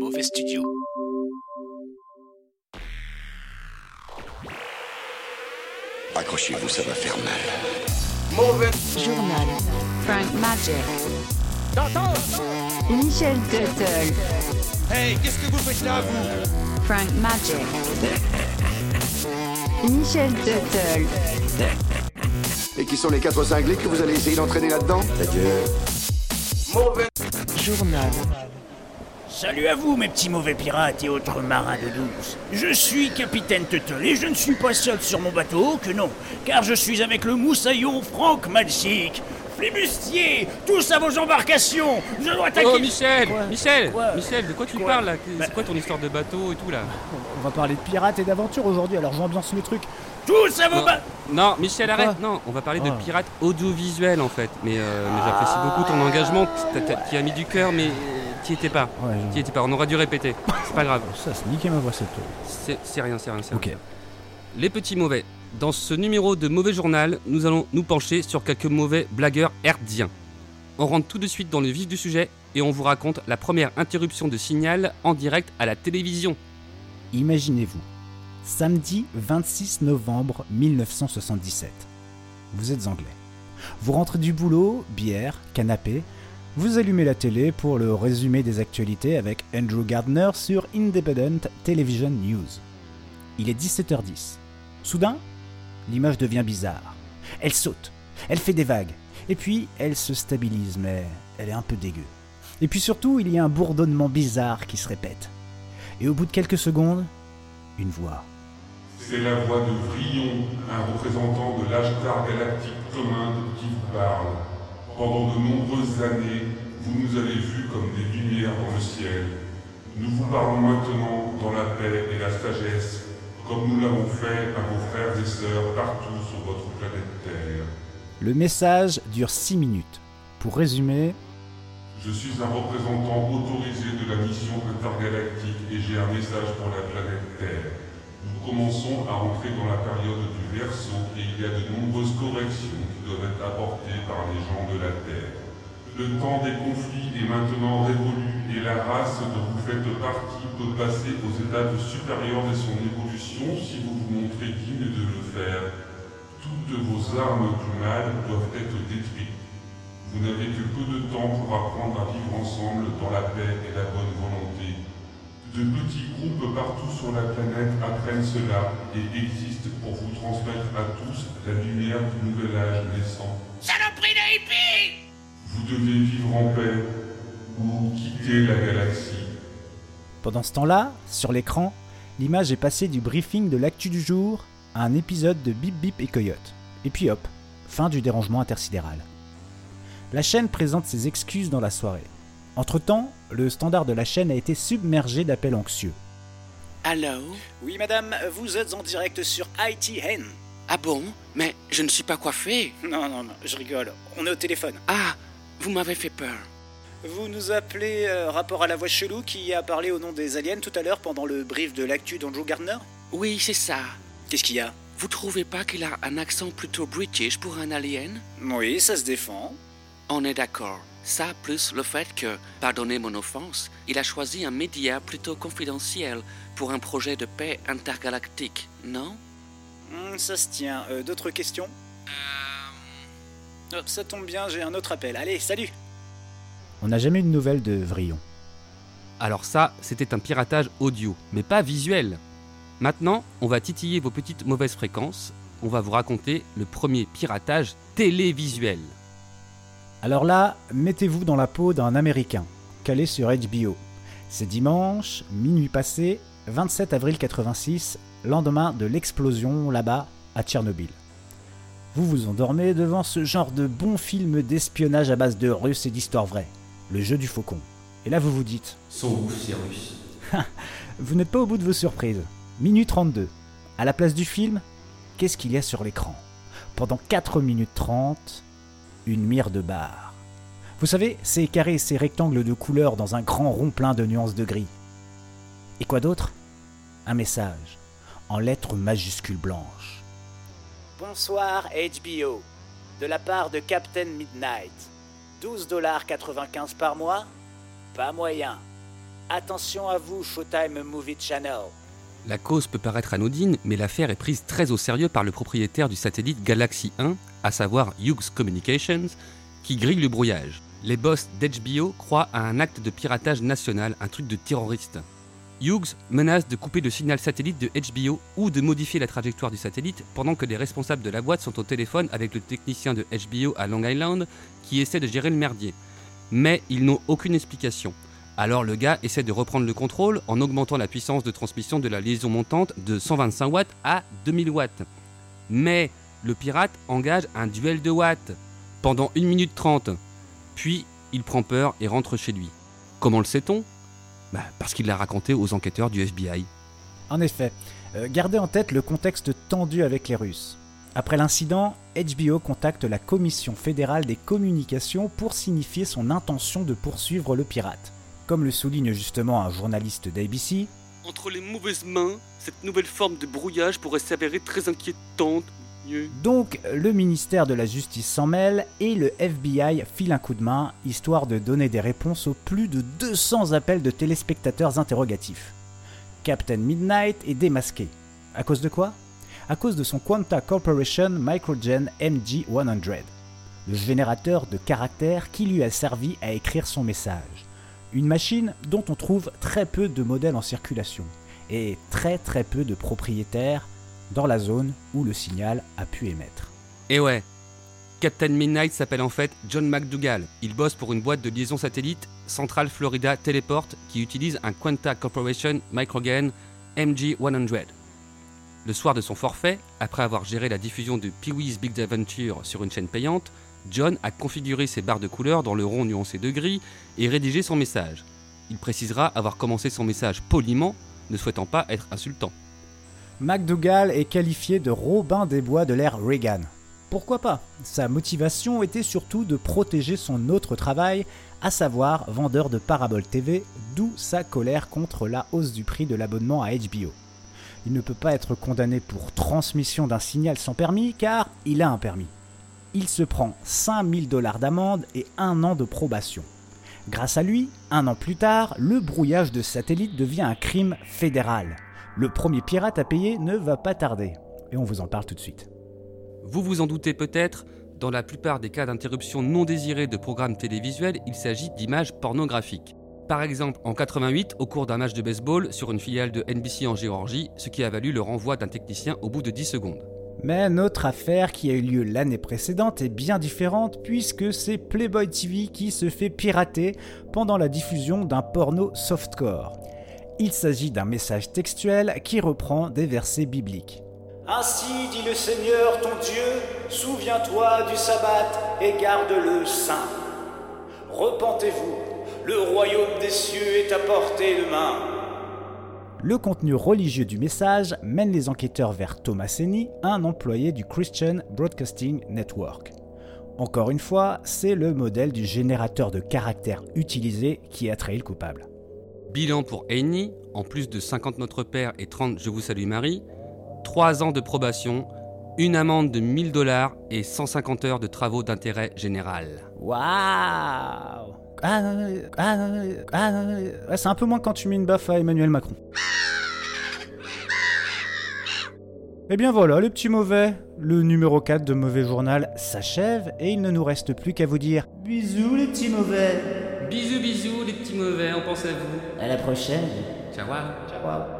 Mauvais Studio. Accrochez-vous, ça va faire mal. Mauvais Journal. Frank Magic. Michel Tuttle. Hey, qu'est-ce que vous faites là, vous? Frank Magic. Michel Tuttle. Et qui sont les quatre cinglés que vous allez essayer d'entraîner là-dedans? Mauvais Journal. Salut à vous, mes petits mauvais pirates et autres marins de douce. Je suis capitaine Tuttle et je ne suis pas seul sur mon bateau, que non, car je suis avec le moussaillon Franck Malsic. Flibustier, tous à vos embarcations Je dois attaquer... Oh Michel Quoi Michel Quoi Michel, de quoi tu Quoi parles là? Bah- C'est quoi ton histoire de bateau et tout là? On va parler de pirates et d'aventure aujourd'hui, alors j'ambiance le truc. Tous à vos non. ba... non, Michel, Quoi arrête Non, on va parler de Ah. pirates audiovisuels en fait. Mais, euh, mais j'apprécie beaucoup ton engagement. Tu as mis du cœur, mais t'y étais pas. Ouais, je- T'y étais pas, on aurait dû répéter. C'est pas grave. Ça, c'est niqué ma voix cette fois. C'est c'est rien, c'est rien, c'est Ok. rien. Les petits mauvais. Dans ce numéro de Mauvais Journal, nous allons nous pencher sur quelques mauvais blagueurs herdiens. On rentre tout de suite dans le vif du sujet et on vous raconte la première interruption de signal en direct à la télévision. Imaginez-vous, samedi 26 novembre 1977. Vous êtes anglais. Vous rentrez du boulot, bière, canapé. Vous allumez la télé pour le résumé des actualités avec Andrew Gardner sur Independent Television News. Il est 17h10. Soudain, l'image devient bizarre. Elle saute, elle fait des vagues, et puis elle se stabilise, mais elle est un peu dégueu. Et puis surtout, il y a un bourdonnement bizarre qui se répète. Et au bout de quelques secondes, une voix. C'est la voix de Vrion, un représentant de l'Ashtar galactique commun qui vous parle. Pendant de nombreuses années, vous nous avez vus comme des lumières dans le ciel. Nous vous parlons maintenant dans la paix et la sagesse, comme nous l'avons fait à vos frères et sœurs partout sur votre planète Terre. Le message dure 6 minutes. Pour résumer, Je suis un représentant autorisé de la mission intergalactique et j'ai un message pour la planète Terre. Nous commençons à entrer dans la période du Verseau et il y a de nombreuses corrections qui doivent être apportées par les gens de la Terre. Le temps des conflits est maintenant révolu et la race dont vous faites partie peut passer aux étapes supérieures de son évolution si vous vous montrez digne de le faire. Toutes vos armes mal doivent être détruites. Vous n'avez que peu de temps pour apprendre à vivre ensemble dans la paix et la bonne volonté. De petits groupes partout sur la planète apprennent cela et existent pour vous transmettre à tous la lumière du nouvel âge naissant. Saloperie de hippie Vous devez vivre en paix ou quitter la galaxie. pendant ce temps-là, sur l'écran, l'image est passée du briefing de l'actu du jour à un épisode de Bip Bip et Coyote. Et puis hop, fin du dérangement intersidéral. La chaîne présente ses excuses dans la soirée. Entre-temps, le standard de la chaîne a été submergé d'appels anxieux. Allô Oui, madame, vous êtes en direct sur ITN. Ah bon Mais je ne suis pas coiffé. Non, non, non, je rigole. On est au téléphone. Ah, vous m'avez fait peur. Vous nous appelez euh, rapport à la voix chelou qui a parlé au nom des aliens tout à l'heure pendant le brief de l'actu d'Andrew Gardner Oui, c'est ça. Qu'est-ce qu'il y a? Vous trouvez pas qu'il a un accent plutôt british pour un alien? Oui, ça se défend. On est d'accord. Ça, plus le fait que, pardonnez mon offense, il a choisi un média plutôt confidentiel pour un projet de paix intergalactique, non? Hmm, ça se tient. Euh, D'autres questions? Oh, Ça tombe bien, j'ai un autre appel. Allez, salut On n'a jamais eu de nouvelles de Vrillon. Alors ça, c'était un piratage audio, mais pas visuel. Maintenant, on va titiller vos petites mauvaises fréquences. On va vous raconter le premier piratage télévisuel. Alors là, mettez-vous dans la peau d'un Américain, calé sur HBO. C'est dimanche, minuit passé, 27 avril 86, lendemain de l'explosion là-bas à Tchernobyl. Vous vous endormez devant ce genre de bon film d'espionnage à base de Russes et d'histoires vraies, le jeu du faucon. Et là vous vous dites, Sont ouf ces Russes. vous n'êtes pas au bout de vos surprises. Minute 32. À la place du film, qu'est-ce qu'il y a sur l'écran? Pendant 4 minutes 30, une mire de bar. Vous savez, ces carrés, ces rectangles de couleurs dans un grand rond plein de nuances de gris. Et quoi d'autre? Un message, en lettres majuscules blanches. Bonsoir HBO. De la part de Captain Midnight. 12,95$ par mois? Pas moyen. Attention à vous, Showtime Movie Channel. La cause peut paraître anodine, mais l'affaire est prise très au sérieux par le propriétaire du satellite Galaxy 1, à savoir Hughes Communications, qui grille le brouillage. Les boss d'HBO croient à un acte de piratage national, un truc de terroriste. Hughes menace de couper le signal satellite de HBO ou de modifier la trajectoire du satellite pendant que les responsables de la boîte sont au téléphone avec le technicien de HBO à Long Island qui essaie de gérer le merdier. Mais ils n'ont aucune explication. Alors le gars essaie de reprendre le contrôle en augmentant la puissance de transmission de la liaison montante de 125 watts à 2000 watts. Mais le pirate engage un duel de watts pendant 1 minute 30. Puis il prend peur et rentre chez lui. Comment le sait-on? Bah, Parce qu'il l'a raconté aux enquêteurs du FBI. En effet, euh, gardez en tête le contexte tendu avec les Russes. Après l'incident, HBO contacte la Commission fédérale des communications pour signifier son intention de poursuivre le pirate. Comme le souligne justement un journaliste d'ABC, Entre les mauvaises mains, cette nouvelle forme de brouillage pourrait s'avérer très inquiétante. Donc le ministère de la Justice s'en mêle et le FBI file un coup de main, histoire de donner des réponses aux plus de 200 appels de téléspectateurs interrogatifs. Captain Midnight est démasqué. À cause de quoi? À cause de son Quanta Corporation Microgen MG100, le générateur de caractères qui lui a servi à écrire son message. Une machine dont on trouve très peu de modèles en circulation et très très peu de propriétaires dans la zone où le signal a pu émettre. Et ouais, Captain Midnight s'appelle en fait John McDougall. Il bosse pour une boîte de liaison satellite Central Florida Teleport qui utilise un Quanta Corporation Microgen MG100. Le soir de son forfait, après avoir géré la diffusion de Pee-wee's Big Adventure sur une chaîne payante, John a configuré ses barres de couleurs dans le rond nuancé de gris et rédigé son message. Il précisera avoir commencé son message poliment, ne souhaitant pas être insultant. McDougall est qualifié de Robin des Bois de l'ère Reagan. Pourquoi pas? Sa motivation était surtout de protéger son autre travail, à savoir vendeur de paraboles TV, d'où sa colère contre la hausse du prix de l'abonnement à HBO. Il ne peut pas être condamné pour transmission d'un signal sans permis car il a un permis. Il se prend 5000 dollars d'amende et un an de probation. Grâce à lui, un an plus tard, le brouillage de satellite devient un crime fédéral. Le premier pirate à payer ne va pas tarder. Et on vous en parle tout de suite. Vous vous en doutez peut-être, dans la plupart des cas d'interruption non désirée de programmes télévisuels, il s'agit d'images pornographiques. Par exemple, en 88, au cours d'un match de baseball sur une filiale de NBC en Géorgie, ce qui a valu le renvoi d'un technicien au bout de 10 secondes. Mais notre affaire qui a eu lieu l'année précédente est bien différente puisque c'est Playboy TV qui se fait pirater pendant la diffusion d'un porno softcore. Il s'agit d'un message textuel qui reprend des versets bibliques. Ainsi dit le Seigneur ton Dieu, souviens-toi du sabbat et garde-le saint. Repentez-vous, le royaume des cieux est à portée de main. Le contenu religieux du message mène les enquêteurs vers Thomas Senny, un employé du Christian Broadcasting Network. Encore une fois, c'est le modèle du générateur de caractères utilisé qui a trahi le coupable. Bilan pour Amy, en plus de 50 Notre Père et 30 Je vous salue Marie, 3 ans de probation, une amende de 1000 dollars et 150 heures de travaux d'intérêt général. Waouh ah, ah, ah, ah, C'est un peu moins quand tu mets une baffe à Emmanuel Macron. Et bien voilà, les petits mauvais. Le numéro 4 de Mauvais Journal s'achève et il ne nous reste plus qu'à vous dire bisous les petits mauvais. Bisous bisous les petits mauvais, on pense à vous. À la prochaine. Ciao. Ciao.